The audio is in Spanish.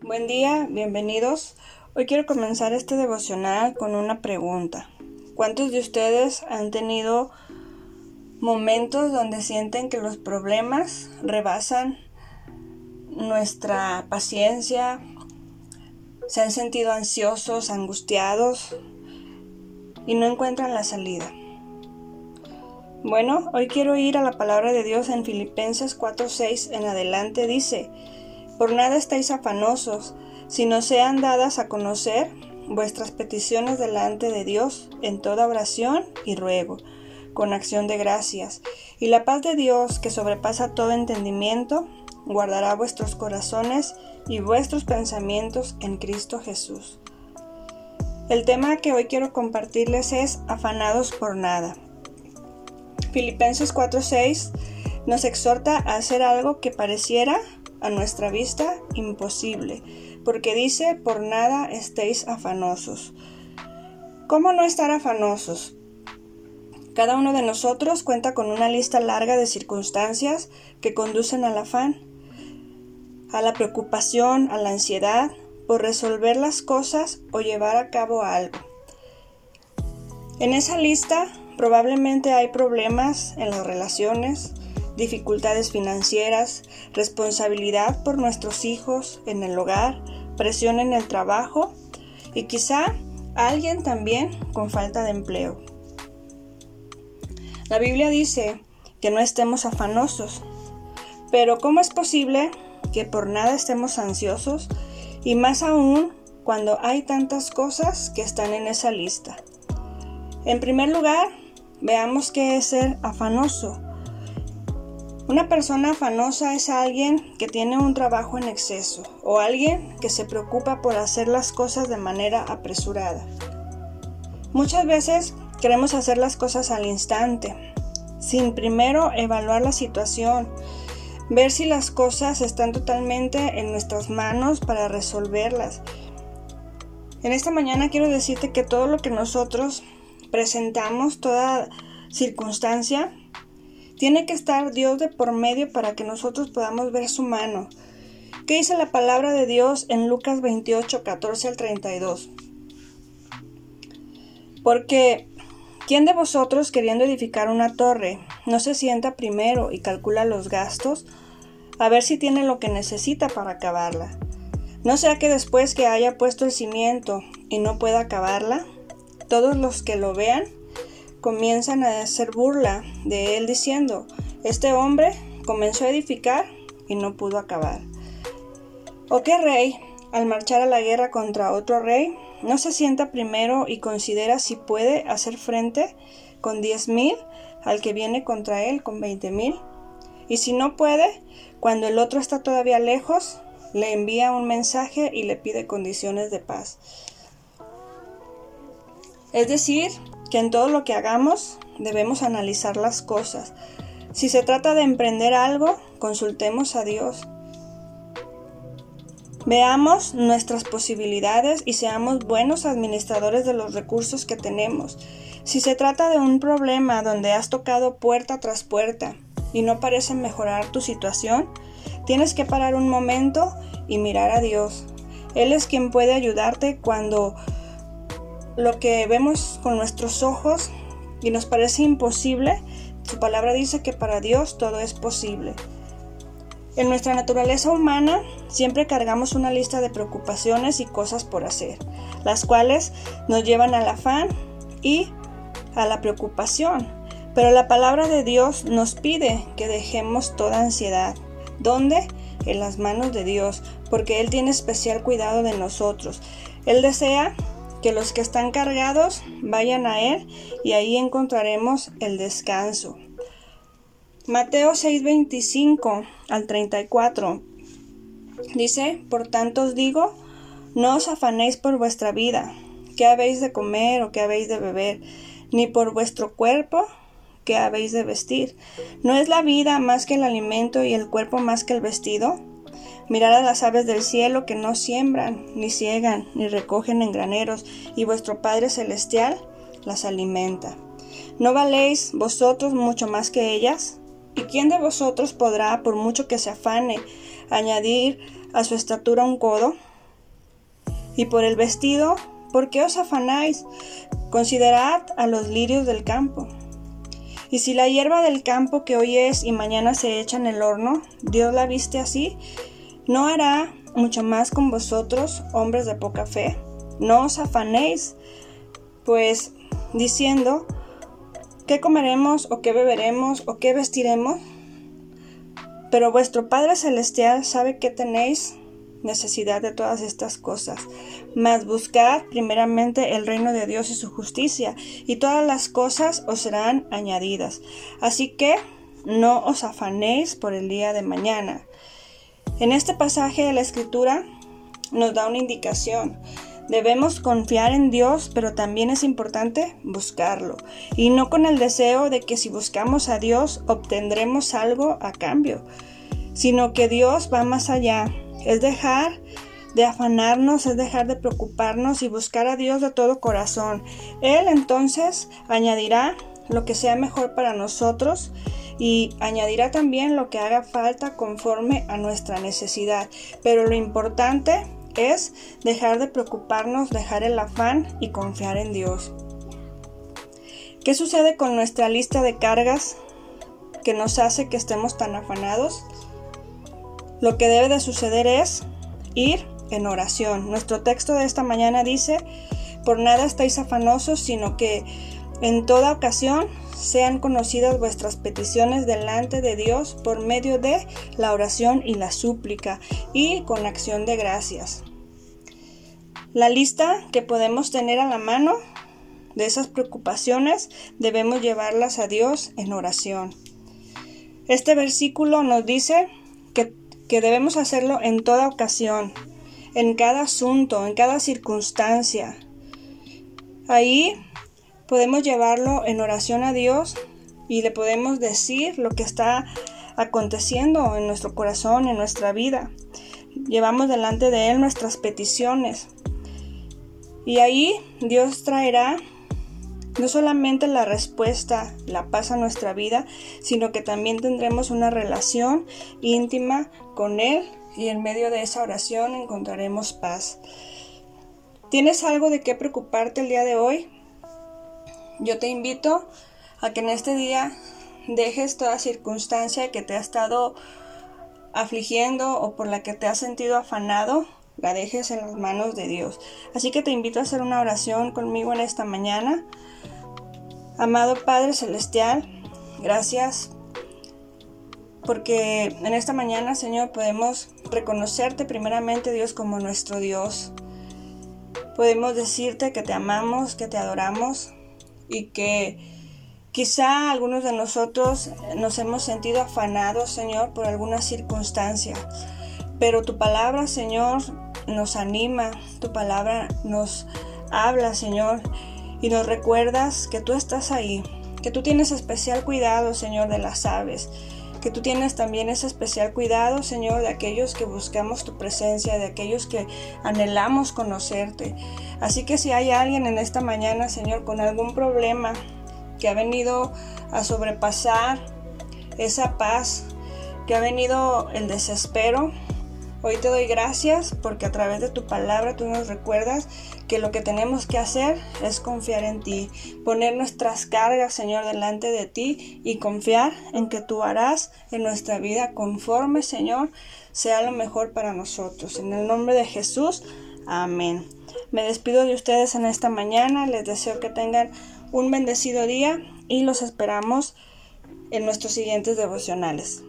Buen día, bienvenidos. Hoy quiero comenzar este devocional con una pregunta. ¿Cuántos de ustedes han tenido momentos donde sienten que los problemas rebasan nuestra paciencia? ¿Se han sentido ansiosos, angustiados y no encuentran la salida? Bueno, hoy quiero ir a la palabra de Dios en Filipenses 4:6 en adelante. Dice, por nada estáis afanosos, sino sean dadas a conocer vuestras peticiones delante de Dios en toda oración y ruego, con acción de gracias. Y la paz de Dios, que sobrepasa todo entendimiento, guardará vuestros corazones y vuestros pensamientos en Cristo Jesús. El tema que hoy quiero compartirles es afanados por nada. Filipenses 4:6 nos exhorta a hacer algo que pareciera a nuestra vista imposible, porque dice, por nada estéis afanosos. ¿Cómo no estar afanosos? Cada uno de nosotros cuenta con una lista larga de circunstancias que conducen al afán, a la preocupación, a la ansiedad por resolver las cosas o llevar a cabo algo. En esa lista probablemente hay problemas en las relaciones, dificultades financieras, responsabilidad por nuestros hijos en el hogar, presión en el trabajo y quizá alguien también con falta de empleo. La Biblia dice que no estemos afanosos, pero ¿cómo es posible que por nada estemos ansiosos y más aún cuando hay tantas cosas que están en esa lista? En primer lugar, veamos qué es ser afanoso. Una persona afanosa es alguien que tiene un trabajo en exceso o alguien que se preocupa por hacer las cosas de manera apresurada. Muchas veces queremos hacer las cosas al instante, sin primero evaluar la situación, ver si las cosas están totalmente en nuestras manos para resolverlas. En esta mañana quiero decirte que todo lo que nosotros presentamos, toda circunstancia, tiene que estar Dios de por medio para que nosotros podamos ver su mano. ¿Qué dice la palabra de Dios en Lucas 28, 14 al 32? Porque, ¿quién de vosotros queriendo edificar una torre no se sienta primero y calcula los gastos a ver si tiene lo que necesita para acabarla? No sea que después que haya puesto el cimiento y no pueda acabarla, todos los que lo vean comienzan a hacer burla de él diciendo, este hombre comenzó a edificar y no pudo acabar. ¿O qué rey, al marchar a la guerra contra otro rey, no se sienta primero y considera si puede hacer frente con diez mil al que viene contra él con veinte mil? Y si no puede, cuando el otro está todavía lejos, le envía un mensaje y le pide condiciones de paz. Es decir, que en todo lo que hagamos debemos analizar las cosas. Si se trata de emprender algo, consultemos a Dios. Veamos nuestras posibilidades y seamos buenos administradores de los recursos que tenemos. Si se trata de un problema donde has tocado puerta tras puerta y no parece mejorar tu situación, tienes que parar un momento y mirar a Dios. Él es quien puede ayudarte cuando lo que vemos con nuestros ojos y nos parece imposible, su palabra dice que para Dios todo es posible. En nuestra naturaleza humana siempre cargamos una lista de preocupaciones y cosas por hacer, las cuales nos llevan al afán y a la preocupación. Pero la palabra de Dios nos pide que dejemos toda ansiedad. ¿Dónde? En las manos de Dios, porque Él tiene especial cuidado de nosotros. Él desea que los que están cargados vayan a Él y ahí encontraremos el descanso. Mateo 6:25 al 34 dice, por tanto os digo, no os afanéis por vuestra vida, qué habéis de comer o qué habéis de beber, ni por vuestro cuerpo, qué habéis de vestir. ¿No es la vida más que el alimento y el cuerpo más que el vestido? Mirad a las aves del cielo que no siembran, ni ciegan, ni recogen en graneros, y vuestro Padre Celestial las alimenta. ¿No valéis vosotros mucho más que ellas? ¿Y quién de vosotros podrá, por mucho que se afane, añadir a su estatura un codo? Y por el vestido, ¿por qué os afanáis? Considerad a los lirios del campo. Y si la hierba del campo que hoy es y mañana se echa en el horno, Dios la viste así, ¿no hará mucho más con vosotros, hombres de poca fe? No os afanéis, pues diciendo, ¿qué comeremos o qué beberemos o qué vestiremos? Pero vuestro Padre Celestial sabe que tenéis necesidad de todas estas cosas. Mas buscad primeramente el reino de Dios y su justicia, y todas las cosas os serán añadidas. Así que no os afanéis por el día de mañana. En este pasaje de la Escritura nos da una indicación. Debemos confiar en Dios, pero también es importante buscarlo, y no con el deseo de que si buscamos a Dios obtendremos algo a cambio, sino que Dios va más allá es dejar de afanarnos, es dejar de preocuparnos y buscar a Dios de todo corazón. Él entonces añadirá lo que sea mejor para nosotros y añadirá también lo que haga falta conforme a nuestra necesidad. Pero lo importante es dejar de preocuparnos, dejar el afán y confiar en Dios. ¿Qué sucede con nuestra lista de cargas que nos hace que estemos tan afanados? Lo que debe de suceder es ir en oración. Nuestro texto de esta mañana dice, por nada estáis afanosos, sino que en toda ocasión sean conocidas vuestras peticiones delante de Dios por medio de la oración y la súplica y con acción de gracias. La lista que podemos tener a la mano de esas preocupaciones debemos llevarlas a Dios en oración. Este versículo nos dice que que debemos hacerlo en toda ocasión, en cada asunto, en cada circunstancia. Ahí podemos llevarlo en oración a Dios y le podemos decir lo que está aconteciendo en nuestro corazón, en nuestra vida. Llevamos delante de Él nuestras peticiones. Y ahí Dios traerá no solamente la respuesta, la paz a nuestra vida, sino que también tendremos una relación íntima con Él y en medio de esa oración encontraremos paz. ¿Tienes algo de qué preocuparte el día de hoy? Yo te invito a que en este día dejes toda circunstancia que te ha estado afligiendo o por la que te has sentido afanado, la dejes en las manos de Dios. Así que te invito a hacer una oración conmigo en esta mañana. Amado Padre Celestial, gracias porque en esta mañana, Señor, podemos reconocerte primeramente, Dios, como nuestro Dios. Podemos decirte que te amamos, que te adoramos y que quizá algunos de nosotros nos hemos sentido afanados, Señor, por alguna circunstancia. Pero tu palabra, Señor, nos anima, tu palabra nos habla, Señor, y nos recuerdas que tú estás ahí, que tú tienes especial cuidado, Señor, de las aves, que tú tienes también ese especial cuidado, Señor, de aquellos que buscamos tu presencia, de aquellos que anhelamos conocerte. Así que si hay alguien en esta mañana, Señor, con algún problema que ha venido a sobrepasar esa paz, que ha venido el desespero, Hoy te doy gracias porque a través de tu palabra tú nos recuerdas que lo que tenemos que hacer es confiar en ti, poner nuestras cargas, Señor, delante de ti y confiar en que tú harás en nuestra vida conforme, Señor, sea lo mejor para nosotros. En el nombre de Jesús, amén. Me despido de ustedes en esta mañana, les deseo que tengan un bendecido día y los esperamos en nuestros siguientes devocionales.